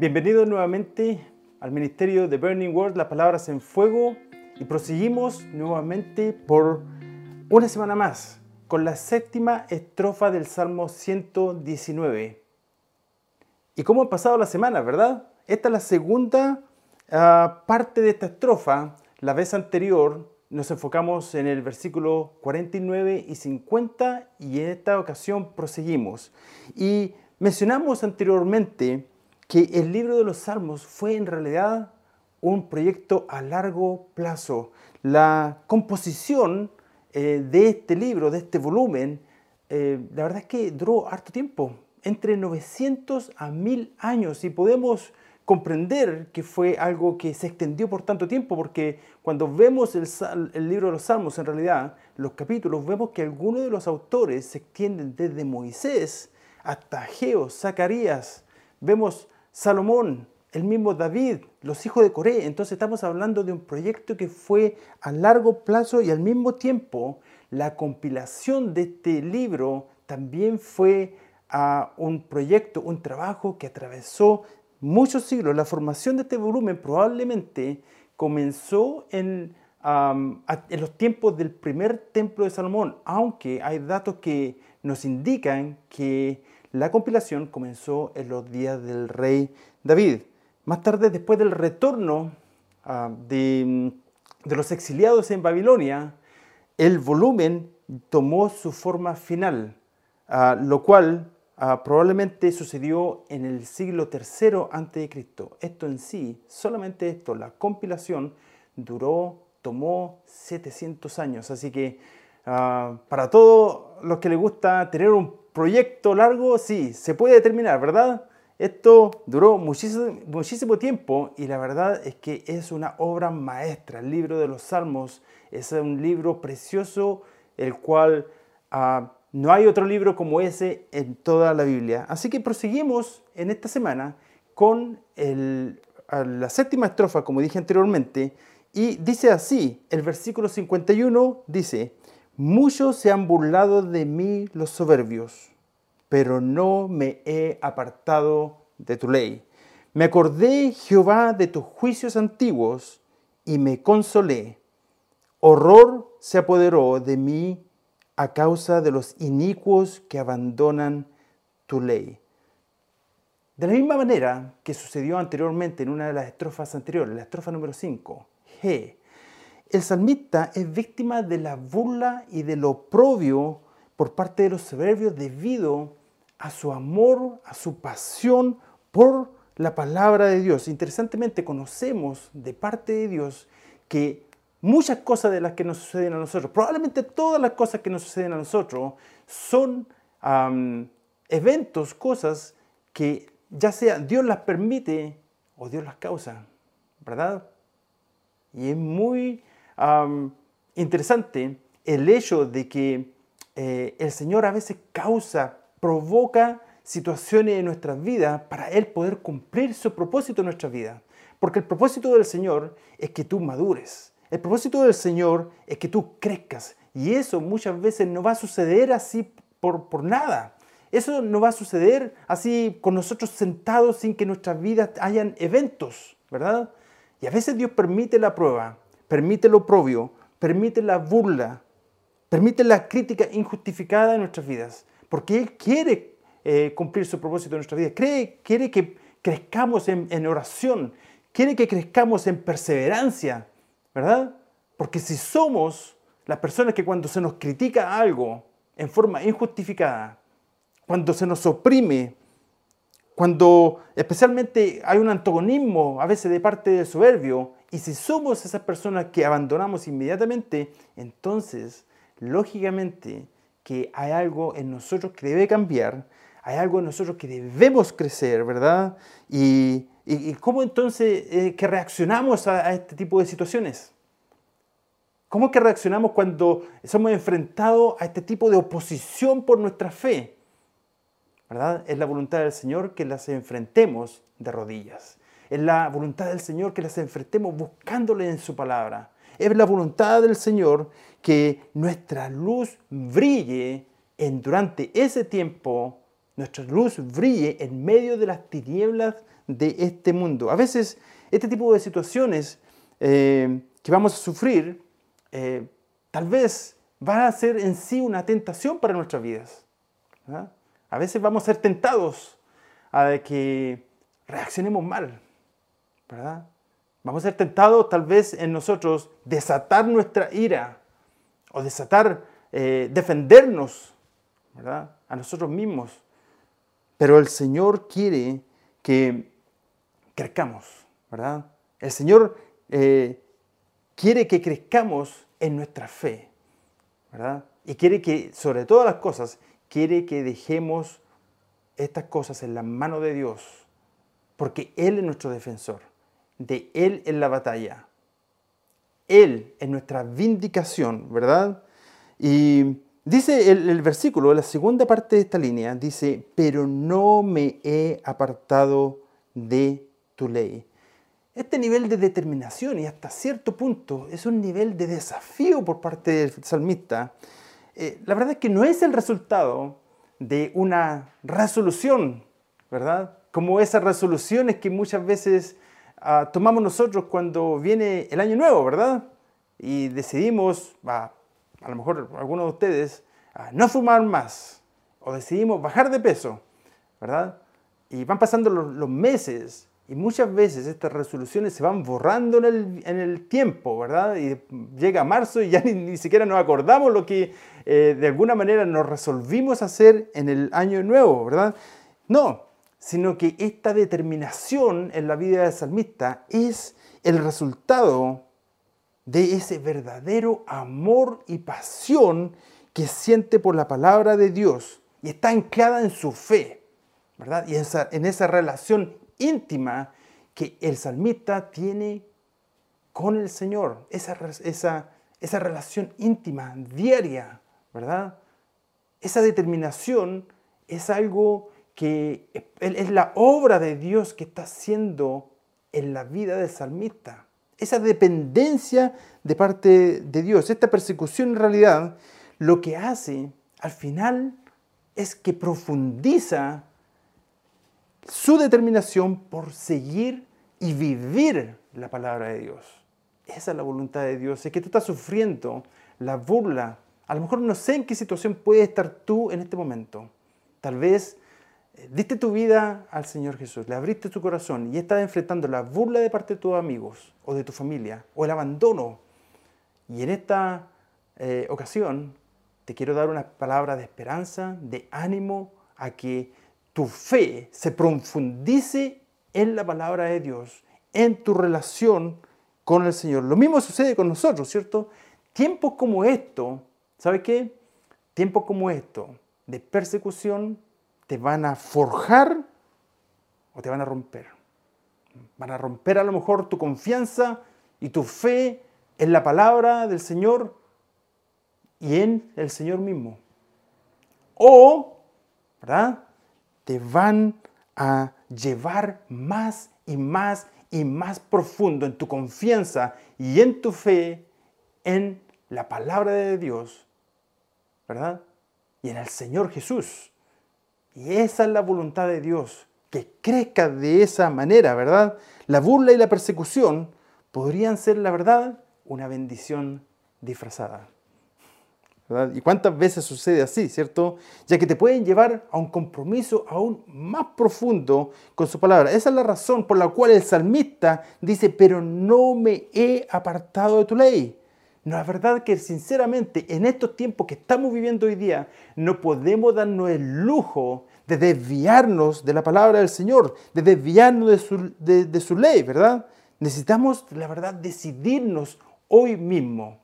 Bienvenidos nuevamente al ministerio de Burning World, las palabras en fuego, y proseguimos nuevamente por una semana más con la séptima estrofa del Salmo 119. ¿Y cómo ha pasado la semana, verdad? Esta es la segunda ah, parte de esta estrofa. La vez anterior nos enfocamos en el versículo 49 y 50 y en esta ocasión proseguimos. Y mencionamos anteriormente que el libro de los Salmos fue en realidad un proyecto a largo plazo. La composición eh, de este libro, de este volumen, eh, la verdad es que duró harto tiempo, entre 900 a 1000 años, y podemos comprender que fue algo que se extendió por tanto tiempo, porque cuando vemos el, el, libro de los Salmos, en realidad, los capítulos, vemos que algunos de los autores se extienden desde Moisés hasta Geo, Zacarías, vemos Salomón, el mismo David, los hijos de Coré. Entonces estamos hablando de un proyecto que fue a largo plazo y al mismo tiempo la compilación de este libro también fue a un proyecto, un trabajo que atravesó muchos siglos. La formación de este volumen probablemente comenzó en, en los tiempos del primer templo de Salomón, aunque hay datos que nos indican que la compilación comenzó en los días del rey David. Más tarde, después del retorno ah, de, los exiliados en Babilonia, el volumen tomó su forma final, ah, lo cual ah, probablemente sucedió en el siglo III a.C. Esto en sí, solamente esto, la compilación, duró, tomó 700 años. Así que para todos los que les gusta tener un proyecto largo, sí, se puede terminar, ¿verdad? Esto duró muchísimo, muchísimo tiempo y la verdad es que es una obra maestra. El libro de los Salmos es un libro precioso, el cual ah, no hay otro libro como ese en toda la Biblia. Así que proseguimos en esta semana con la séptima estrofa, como dije anteriormente, y dice así, el versículo 51 dice, Muchos se han burlado de mí los soberbios, pero no me he apartado de tu ley. Me acordé, Jehová, de tus juicios antiguos y me consolé. Horror se apoderó de mí a causa de los inicuos que abandonan tu ley. De la misma manera que sucedió anteriormente en una de las estrofas anteriores, la estrofa número 5, G, el salmista es víctima de la burla y del oprobio por parte de los soberbios debido a su amor, a su pasión por la palabra de Dios. Interesantemente, conocemos de parte de Dios que muchas cosas de las que nos suceden a nosotros, probablemente todas las cosas que nos suceden a nosotros, son eventos, cosas que ya sea Dios las permite o Dios las causa, ¿verdad? Y es muy interesante el hecho de que eh, el Señor a veces causa, provoca situaciones en nuestras vidas para Él poder cumplir su propósito en nuestra vida. Porque el propósito del Señor es que tú madures. El propósito del Señor es que tú crezcas. Y eso muchas veces no va a suceder así por, por nada. Eso no va a suceder así con nosotros sentados sin que en nuestras vidas hayan eventos, ¿verdad? Y a veces Dios permite la prueba permite lo oprobio, permite la burla, permite la crítica injustificada en nuestras vidas, porque Él quiere eh, cumplir su propósito en nuestra vida, quiere, quiere que crezcamos en, en oración, quiere que crezcamos en perseverancia, ¿verdad? Porque si somos las personas que cuando se nos critica algo en forma injustificada, cuando se nos oprime, cuando especialmente hay un antagonismo a veces de parte del soberbio, y si somos esas personas que abandonamos inmediatamente, entonces, lógicamente, que hay algo en nosotros que debe cambiar, hay algo en nosotros que debemos crecer, ¿verdad? Y, cómo entonces eh, que reaccionamos a, este tipo de situaciones. ¿Cómo que reaccionamos cuando somos enfrentados a este tipo de oposición por nuestra fe? ¿Verdad? Es la voluntad del Señor que las enfrentemos de rodillas. Es la voluntad del Señor que las enfrentemos buscándole en su palabra. Es la voluntad del Señor que nuestra luz brille en, durante ese tiempo, nuestra luz brille en medio de las tinieblas de este mundo. A veces este tipo de situaciones eh, que vamos a sufrir, eh, tal vez va a ser en sí una tentación para nuestras vidas. A veces vamos a ser tentados a que reaccionemos mal, ¿verdad? Vamos a ser tentados tal vez en nosotros desatar nuestra ira o desatar, eh, defendernos, ¿verdad? A nosotros mismos. Pero el Señor quiere que crezcamos, ¿verdad? El Señor eh, quiere que crezcamos en nuestra fe, ¿verdad? Y quiere que, sobre todas las cosas, quiere que dejemos estas cosas en la mano de Dios, porque Él es nuestro defensor, de Él en la batalla. Él es nuestra vindicación, ¿verdad? Y dice el, el versículo, la segunda parte de esta línea, dice, pero no me he apartado de tu ley. Este nivel de determinación y hasta cierto punto es un nivel de desafío por parte del salmista. Eh, la verdad es que no es el resultado de una resolución, ¿verdad? Como esas resoluciones que muchas veces ah, tomamos nosotros cuando viene el año nuevo, ¿verdad? Y decidimos, a lo mejor algunos de ustedes, no fumar más o decidimos bajar de peso, ¿verdad? Y van pasando los, meses y muchas veces estas resoluciones se van borrando en el, tiempo, ¿verdad? Y llega marzo y ya ni, siquiera nos acordamos lo que eh, de alguna manera nos resolvimos hacer en el año nuevo, ¿verdad? No, sino que esta determinación en la vida del salmista es el resultado de ese verdadero amor y pasión que siente por la palabra de Dios y está anclada en su fe. ¿verdad? Y en esa relación íntima que el salmista tiene con el Señor, esa, esa, esa relación íntima, diaria, ¿verdad? Esa determinación es algo que es la obra de Dios que está haciendo en la vida del salmista. Esa dependencia de parte de Dios, esta persecución en realidad, lo que hace al final es que profundiza su determinación por seguir y vivir la palabra de Dios. Esa es la voluntad de Dios. Es que tú estás sufriendo la burla. A lo mejor no sé en qué situación puedes estar tú en este momento. Tal vez diste tu vida al Señor Jesús, le abriste tu corazón y estás enfrentando la burla de parte de tus amigos o de tu familia o el abandono. Y en esta eh, ocasión te quiero dar una palabra de esperanza, de ánimo a que tu fe se profundice en la palabra de Dios, en tu relación con el Señor. Lo mismo sucede con nosotros, ¿cierto? Tiempos como esto, ¿sabes qué? Tiempos como esto de persecución te van a forjar o te van a romper. Van a romper a lo mejor tu confianza y tu fe en la palabra del Señor y en el Señor mismo. O, ¿verdad? te van a llevar más y más y más profundo en tu confianza y en tu fe en la palabra de Dios, ¿verdad? Y en el Señor Jesús. Y esa es la voluntad de Dios, que crezca de esa manera, ¿verdad? La burla y la persecución podrían ser, la verdad, una bendición disfrazada. ¿Y cuántas veces sucede así, cierto? Ya que te pueden llevar a un compromiso aún más profundo con su palabra. Esa es la razón por la cual el salmista dice, pero no me he apartado de tu ley. No es verdad que sinceramente en estos tiempos que estamos viviendo hoy día no podemos darnos el lujo de desviarnos de la palabra del Señor, de desviarnos de su, de su ley, ¿verdad? Necesitamos, la verdad, decidirnos hoy mismo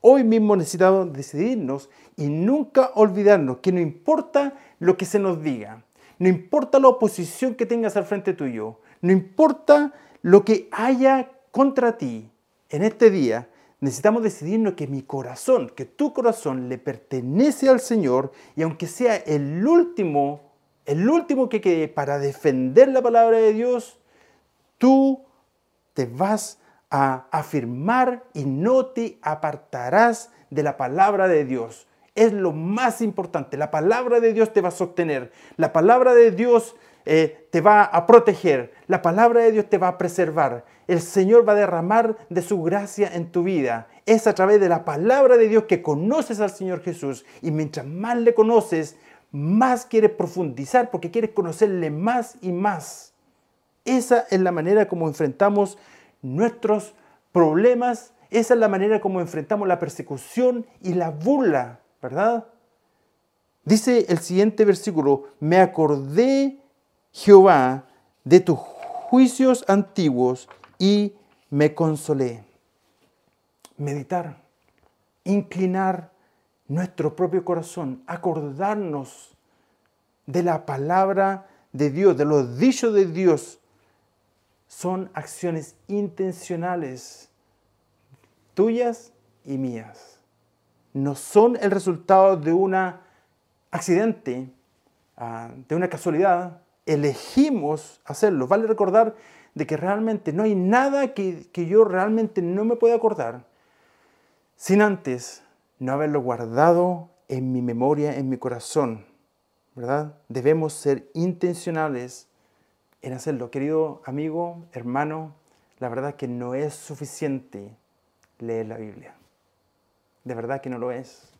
Hoy mismo necesitamos decidirnos y nunca olvidarnos que no importa lo que se nos diga, no importa la oposición que tengas al frente tuyo, no importa lo que haya contra ti en este día, necesitamos decidirnos que mi corazón, que tu corazón le pertenece al Señor y aunque sea el último, el último que quede para defender la palabra de Dios, tú te vas a afirmar y no te apartarás de la palabra de Dios. es lo más importante. La palabra de Dios te va a sostener. La palabra de Dios eh, te va a proteger. La palabra de Dios te va a preservar. El Señor va a derramar de su gracia en tu vida. Es a través de la palabra de Dios que conoces al Señor Jesús. Y mientras más le conoces, más quieres profundizar porque quieres conocerle más y más. Esa es la manera como enfrentamos nuestros problemas. Esa es la manera como enfrentamos la persecución y la burla, ¿verdad? Dice el siguiente versículo, me acordé, Jehová, de tus juicios antiguos y me consolé. Meditar, inclinar nuestro propio corazón, acordarnos de la palabra de Dios, de los dichos de Dios, son acciones intencionales, tuyas y mías. No son el resultado de un accidente, ah, de una casualidad. Elegimos hacerlo. Vale recordar de que realmente no hay nada que, que yo realmente no me pueda acordar sin antes no haberlo guardado en mi memoria, en mi corazón, ¿verdad? Debemos ser intencionales en hacerlo. Querido amigo, hermano, la verdad que no es suficiente leer la Biblia. De verdad que no lo es.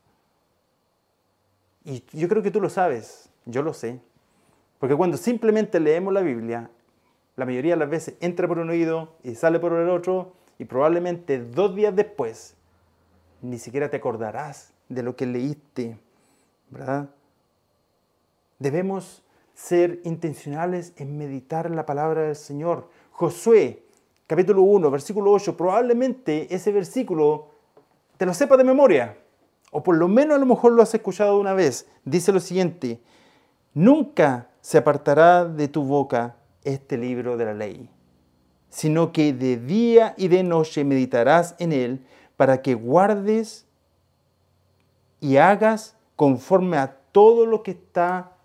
Y yo creo que tú lo sabes, yo lo sé. Porque cuando simplemente leemos la Biblia, la mayoría de las veces entra por un oído y sale por el otro, y probablemente dos días después ni siquiera te acordarás de lo que leíste, ¿verdad? Debemos ser intencionales en meditar la palabra del Señor. Josué, capítulo 1, versículo 8, probablemente ese versículo te lo sepa de memoria, o por lo menos a lo mejor lo has escuchado una vez. Dice lo siguiente, nunca se apartará de tu boca este libro de la ley, sino que de día y de noche meditarás en él para que guardes y hagas conforme a todo lo que está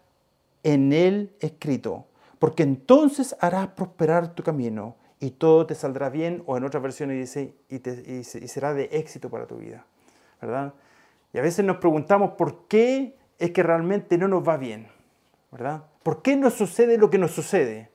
en él escrito, porque entonces harás prosperar tu camino y todo te saldrá bien, o en otras versiones dice, y, será de éxito para tu vida, ¿verdad? Y a veces nos preguntamos por qué es que realmente no nos va bien, ¿verdad? ¿Por qué nos sucede lo que nos sucede?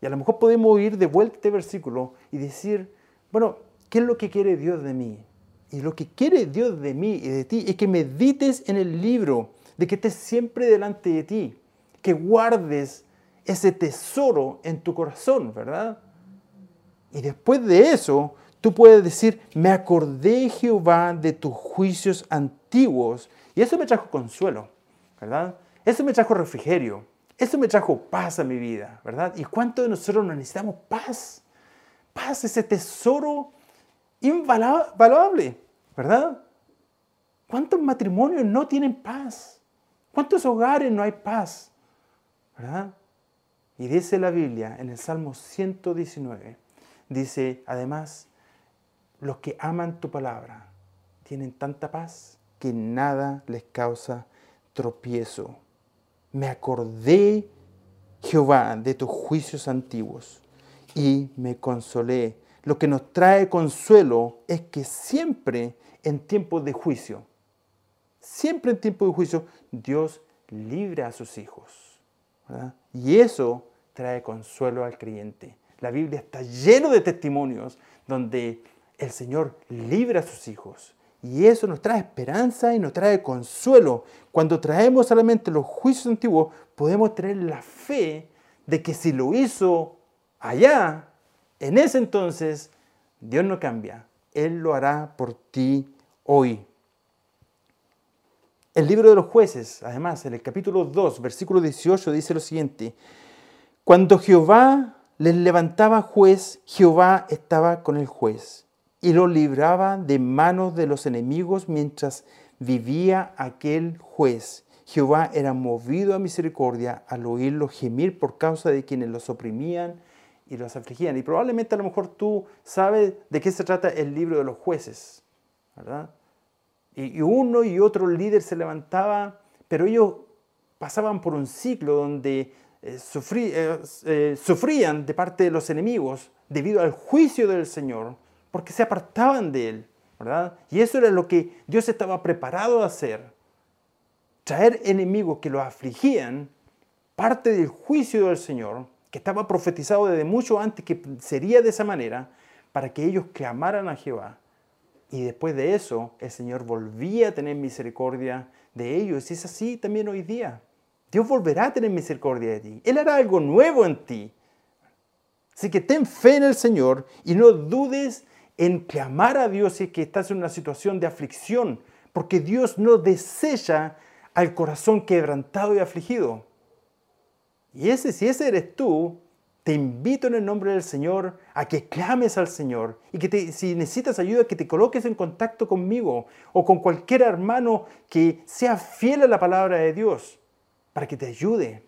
Y a lo mejor podemos ir de vuelta a este versículo y decir, bueno, ¿qué es lo que quiere Dios de mí? Y lo que quiere Dios de mí y de ti es que medites en el libro, de que estés siempre delante de ti, que guardes ese tesoro en tu corazón, ¿verdad? Y después de eso, tú puedes decir, me acordé Jehová de tus juicios antiguos. Y eso me trajo consuelo, ¿verdad? Eso me trajo refrigerio. Eso me trajo paz a mi vida, ¿verdad? ¿Y cuánto de nosotros necesitamos paz? Paz, ese tesoro invaluable. ¿verdad? ¿Cuántos matrimonios no tienen paz? ¿Cuántos hogares no hay paz? ¿Verdad? Y dice la Biblia en el Salmo 119, dice además, los que aman tu palabra tienen tanta paz que nada les causa tropiezo. Me acordé, Jehová, de tus juicios antiguos y me consolé. Lo que nos trae consuelo es que siempre en tiempos de juicio. Siempre en tiempos de juicio Dios libra a sus hijos. Y eso trae consuelo al creyente. La Biblia está lleno de testimonios donde el Señor libra a sus hijos. Y eso nos trae esperanza y nos trae consuelo. Cuando traemos a la mente los juicios antiguos, podemos tener la fe de que si lo hizo allá, en ese entonces, Dios no cambia. Él lo hará por ti hoy. El libro de los jueces, además, en el capítulo 2, versículo 18, dice lo siguiente. Cuando Jehová les levantaba juez, Jehová estaba con el juez y lo libraba de manos de los enemigos mientras vivía aquel juez. Jehová era movido a misericordia al oírlo gemir por causa de quienes los oprimían y los afligían. Y probablemente a lo mejor tú sabes de qué se trata el libro de los jueces. ¿verdad? Y, uno y otro líder se levantaba, pero ellos pasaban por un ciclo donde eh, eh, eh, sufrían de parte de los enemigos debido al juicio del Señor, porque se apartaban de Él, ¿verdad? Y eso era lo que Dios estaba preparado a hacer. traer enemigos que los afligían, parte del juicio del Señor, que estaba profetizado desde mucho antes que sería de esa manera, para que ellos clamaran a Jehová. Y después de eso, el Señor volvía a tener misericordia de ellos. Y es así también hoy día. Dios volverá a tener misericordia de ti. Él hará algo nuevo en ti. Así que ten fe en el Señor y no dudes en clamar a Dios si es que estás en una situación de aflicción, porque Dios no desecha al corazón quebrantado y afligido. Y ese, si ese eres tú, te invito en el nombre del Señor a que clames al Señor y que si necesitas ayuda, que te coloques en contacto conmigo o con cualquier hermano que sea fiel a la palabra de Dios para que te ayude.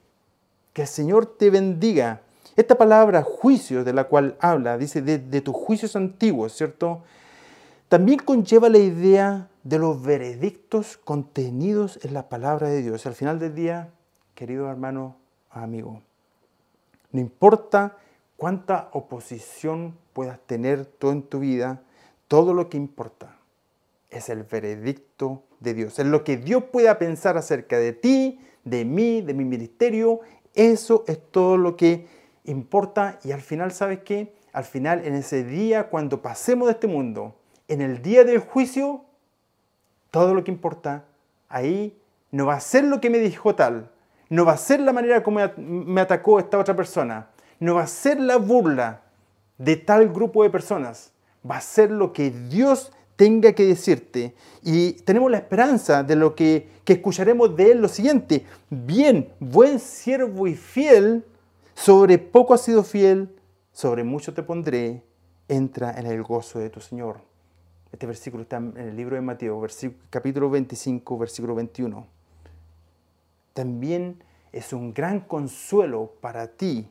Que el Señor te bendiga. Esta palabra juicio de la cual habla, dice de, tus juicios antiguos, ¿cierto? También conlleva la idea de los veredictos contenidos en la palabra de Dios. Al final del día, querido hermano, amigo, no importa cuánta oposición puedas tener tú en tu vida, todo lo que importa es el veredicto de Dios. Es lo que Dios pueda pensar acerca de ti, de mí, de mi ministerio. Eso es todo lo que importa. Y al final, ¿sabes qué? Al final, en ese día, cuando pasemos de este mundo, en el día del juicio, todo lo que importa ahí no va a ser lo que me dijo tal, no va a ser la manera como me atacó esta otra persona. No va a ser la burla de tal grupo de personas. Va a ser lo que Dios tenga que decirte. Y tenemos la esperanza de lo que, que escucharemos de Él lo siguiente. Bien, buen siervo y fiel, sobre poco has sido fiel, sobre mucho te pondré, entra en el gozo de tu Señor. Este versículo está en el libro de Mateo, capítulo 25, versículo 21 también es un gran consuelo para ti,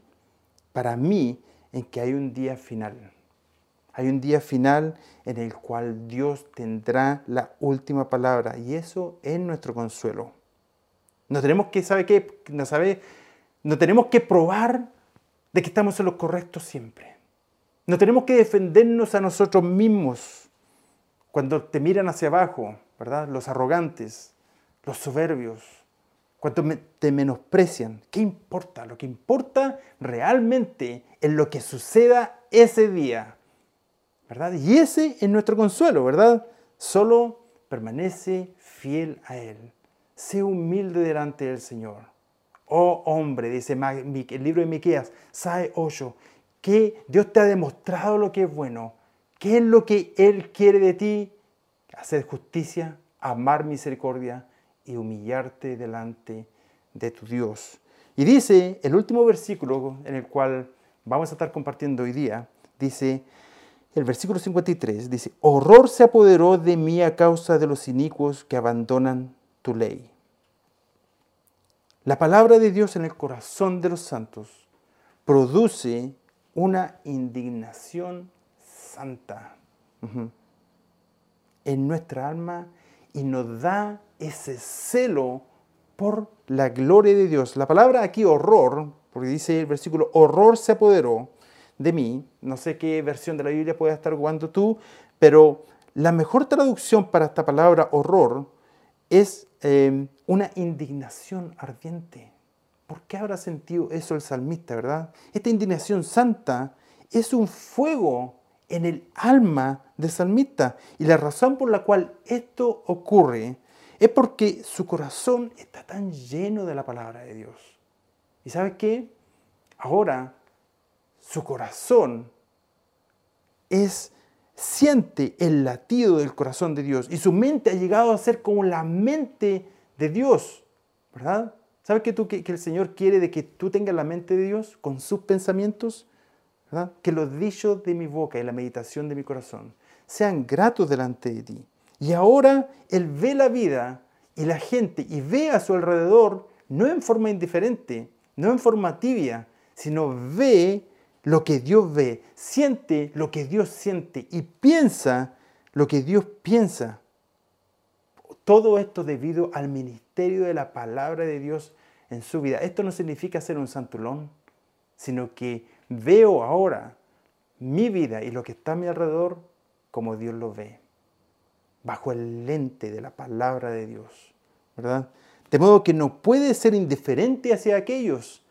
para mí, en que hay un día final. Hay un día final en el cual Dios tendrá la última palabra y eso es nuestro consuelo. No tenemos que, ¿sabe qué? No, sabe, no tenemos que probar de que estamos en lo correcto siempre. No tenemos que defendernos a nosotros mismos cuando te miran hacia abajo, ¿verdad? Los arrogantes, los soberbios, cuánto te menosprecian. ¿Qué importa? Lo que importa realmente es lo que suceda ese día. ¿Verdad? Y ese es nuestro consuelo, ¿verdad? Solo permanece fiel a Él. Sé humilde delante del Señor. Oh hombre, dice el libro de Miqueas, sabe 8, que Dios te ha demostrado lo que es bueno. ¿Qué es lo que Él quiere de ti? Hacer justicia, amar misericordia, y humillarte delante de tu Dios. Y dice el último versículo en el cual vamos a estar compartiendo hoy día, dice el versículo 53, dice, horror se apoderó de mí a causa de los inicuos que abandonan tu ley. La palabra de Dios en el corazón de los santos produce una indignación santa en nuestra alma y nos da ese celo por la gloria de Dios. La palabra aquí horror, porque dice el versículo, horror se apoderó de mí. No sé qué versión de la Biblia puedes estar jugando tú, pero la mejor traducción para esta palabra horror es eh, una indignación ardiente. ¿Por qué habrá sentido eso el salmista, verdad? Esta indignación santa es un fuego en el alma del salmista. Y la razón por la cual esto ocurre es porque su corazón está tan lleno de la palabra de Dios. ¿Y sabes qué? Ahora su corazón es siente el latido del corazón de Dios y su mente ha llegado a ser como la mente de Dios, ¿verdad? ¿Sabes que, tú, que, el Señor quiere de que tú tengas la mente de Dios con sus pensamientos? ¿verdad? Que los dichos de mi boca y la meditación de mi corazón sean gratos delante de ti. Y ahora Él ve la vida y la gente y ve a su alrededor no en forma indiferente, no en forma tibia, sino ve lo que Dios ve, siente lo que Dios siente y piensa lo que Dios piensa. Todo esto debido al ministerio de la palabra de Dios en su vida. Esto no significa ser un santulón, sino que veo ahora mi vida y lo que está a mi alrededor como Dios lo ve bajo el lente de la palabra de Dios, ¿verdad? De modo que no puede ser indiferente hacia aquellos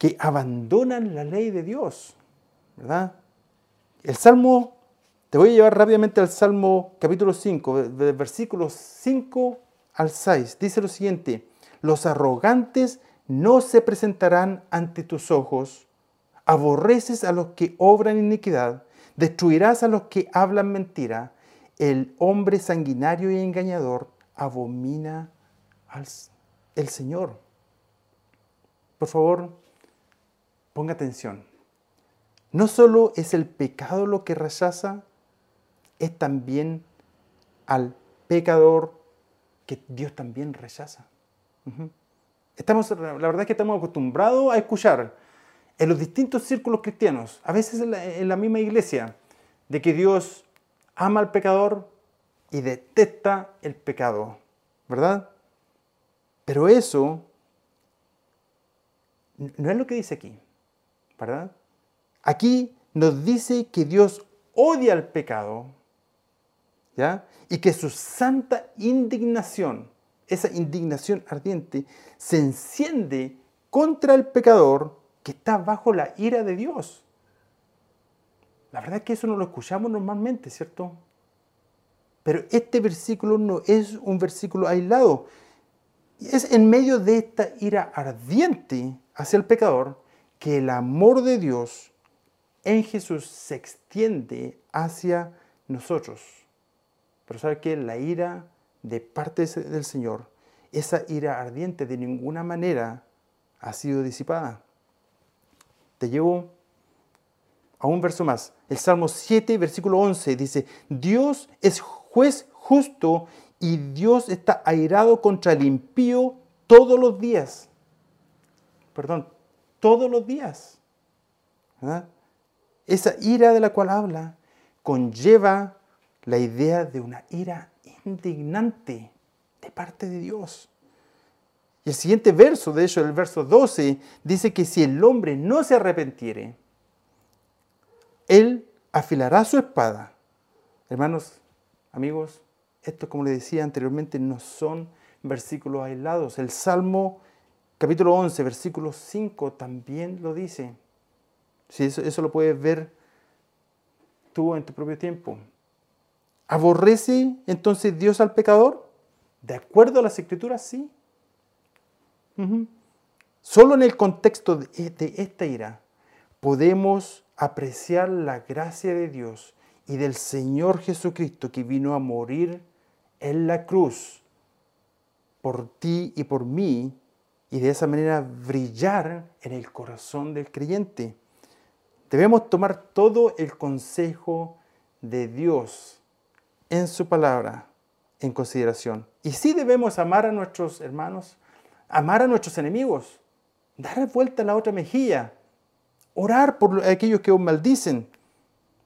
que abandonan la ley de Dios. ¿Verdad? El Salmo, te voy a llevar rápidamente al Salmo capítulo 5, versículos 5 al 6. Dice lo siguiente, los arrogantes no se presentarán ante tus ojos, aborreces a los que obran iniquidad, destruirás a los que hablan mentira, el hombre sanguinario y engañador abomina al el Señor. Por favor, ponga atención. No solo es el pecado lo que rechaza, es también al pecador que Dios también rechaza. Estamos, la verdad es que estamos acostumbrados a escuchar en los distintos círculos cristianos, a veces en la, misma iglesia, de que Dios ama al pecador y detesta el pecado, ¿verdad? Pero eso no es lo que dice aquí, ¿verdad? Aquí nos dice que Dios odia al pecado, ¿ya? Y que su santa indignación, esa indignación ardiente, se enciende contra el pecador que está bajo la ira de Dios. La verdad es que eso no lo escuchamos normalmente, ¿cierto? Pero este versículo no es un versículo aislado. Es en medio de esta ira ardiente hacia el pecador que el amor de Dios en Jesús se extiende hacia nosotros. Pero ¿sabe qué? La ira de parte del Señor, esa ira ardiente de ninguna manera ha sido disipada. Te llevo a un verso más. El Salmo 7, versículo 11 dice, Dios es juez justo y Dios está airado contra el impío todos los días. Perdón, todos los días. Esa ira de la cual habla conlleva la idea de una ira indignante de parte de Dios. Y el siguiente verso, de hecho el verso 12, dice que si el hombre no se arrepentiere, él afilará su espada. Hermanos, amigos, esto como les decía anteriormente no son versículos aislados. El Salmo capítulo 11, versículo 5 también lo dice. Eso, eso lo puedes ver tú en tu propio tiempo. ¿Aborrece entonces Dios al pecador? De acuerdo a las escrituras, sí. Solo en el contexto de, de esta ira podemos apreciar la gracia de Dios y del Señor Jesucristo que vino a morir en la cruz por ti y por mí y de esa manera brillar en el corazón del creyente. Debemos tomar todo el consejo de Dios en su palabra en consideración. Y sí debemos amar a nuestros hermanos, amar a nuestros enemigos, dar vuelta a la otra mejilla, orar por aquellos que os maldicen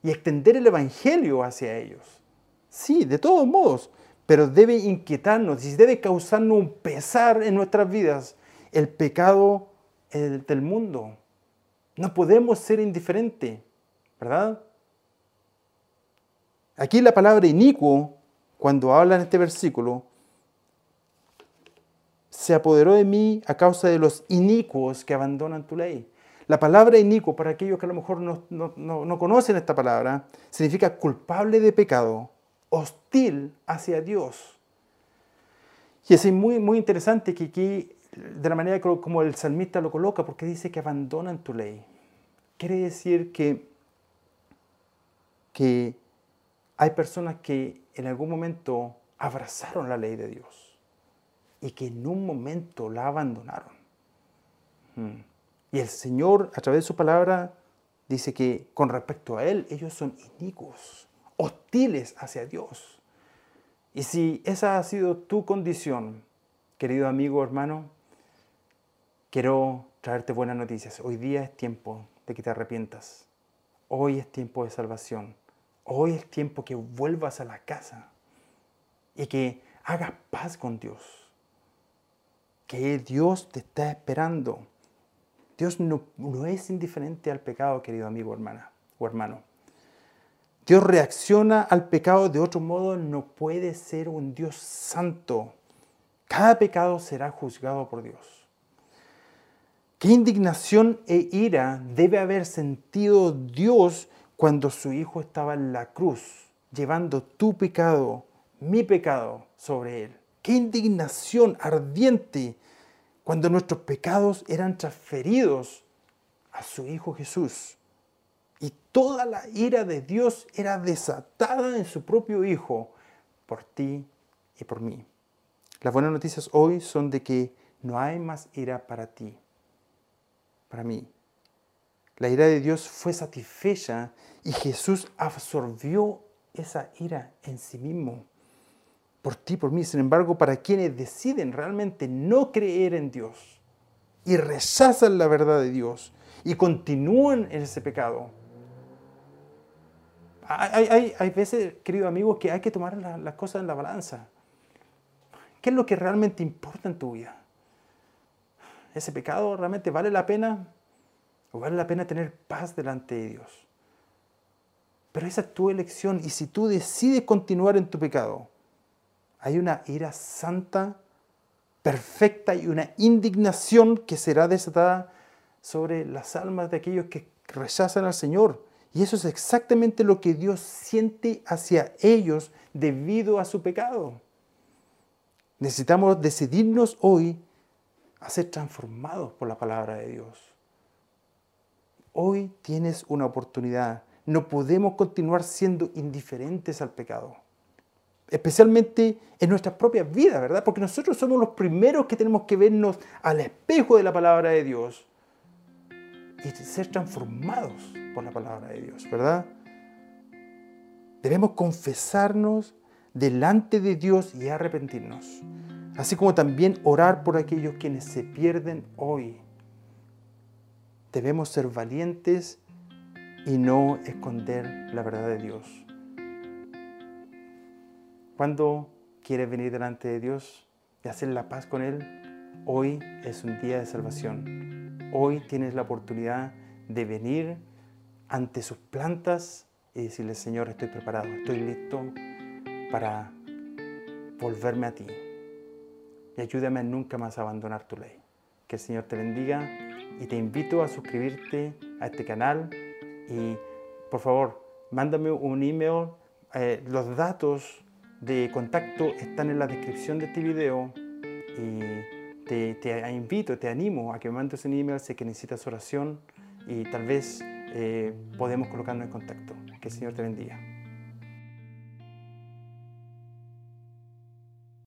y extender el Evangelio hacia ellos. Sí, de todos modos, pero debe inquietarnos y debe causarnos un pesar en nuestras vidas el pecado del mundo. No podemos ser indiferentes, ¿verdad? Aquí la palabra inicuo cuando habla en este versículo, se apoderó de mí a causa de los inicuos que abandonan tu ley. La palabra inicuo, para aquellos que a lo mejor no, conocen esta palabra, significa culpable de pecado, hostil hacia Dios. Y es muy, muy interesante que aquí, de la manera como el salmista lo coloca, porque dice que abandonan tu ley. Quiere decir que, que hay personas que en algún momento abrazaron la ley de Dios y que en un momento la abandonaron. Hmm. Y el Señor, a través de su palabra, dice que con respecto a Él, ellos son inicuos, hostiles hacia Dios. Y si esa ha sido tu condición, querido amigo, hermano, quiero traerte buenas noticias. Hoy día es tiempo de que te arrepientas. Hoy es tiempo de salvación. Hoy es tiempo que vuelvas a la casa y que hagas paz con Dios. Que Dios te está esperando. Dios no, no es indiferente al pecado, querido amigo hermana, o hermano. Dios reacciona al pecado de otro modo, no puede ser un Dios santo, Cada pecado será juzgado por Dios. ¿Qué indignación e ira debe haber sentido Dios cuando su Hijo estaba en la cruz, llevando tu pecado, mi pecado sobre él? ¿Qué indignación ardiente cuando nuestros pecados eran transferidos a su Hijo Jesús? Y toda la ira de Dios era desatada en su propio Hijo por ti y por mí. Las buenas noticias hoy son de que no hay más ira para ti, para mí. La ira de Dios fue satisfecha y Jesús absorbió esa ira en sí mismo, por ti, por mí. Sin embargo, para quienes deciden realmente no creer en Dios y rechazan la verdad de Dios y continúan en ese pecado, hay, veces, queridos amigos, que hay que tomar las cosas en la balanza. ¿Qué es lo que realmente importa en tu vida? ¿Ese pecado realmente vale la pena? ¿O vale la pena tener paz delante de Dios? Pero esa es tu elección y si tú decides continuar en tu pecado, hay una ira santa, perfecta y una indignación que será desatada sobre las almas de aquellos que rechazan al Señor. Y eso es exactamente lo que Dios siente hacia ellos debido a su pecado. Necesitamos decidirnos hoy a ser transformados por la palabra de Dios. Hoy tienes una oportunidad. No podemos continuar siendo indiferentes al pecado. Especialmente en nuestras propias vidas, ¿verdad? Porque nosotros somos los primeros que tenemos que vernos al espejo de la palabra de Dios y ser transformados por la palabra de Dios, ¿verdad? Debemos confesarnos delante de Dios y arrepentirnos. Así como también orar por aquellos quienes se pierden hoy. Debemos ser valientes y no esconder la verdad de Dios. Cuando quieres venir delante de Dios y hacer la paz con Él, hoy es un día de salvación. Hoy tienes la oportunidad de venir ante sus plantas y decirle, Señor, estoy preparado, estoy listo para volverme a ti. Y ayúdame a nunca más abandonar tu ley. Que el Señor te bendiga y te invito a suscribirte a este canal y por favor, mándame un email. Eh, los datos de contacto están en la descripción de este video y te, te invito, te animo a que me mandes un email si necesitas oración y tal vez eh, podemos colocarnos en contacto. Que el Señor te bendiga.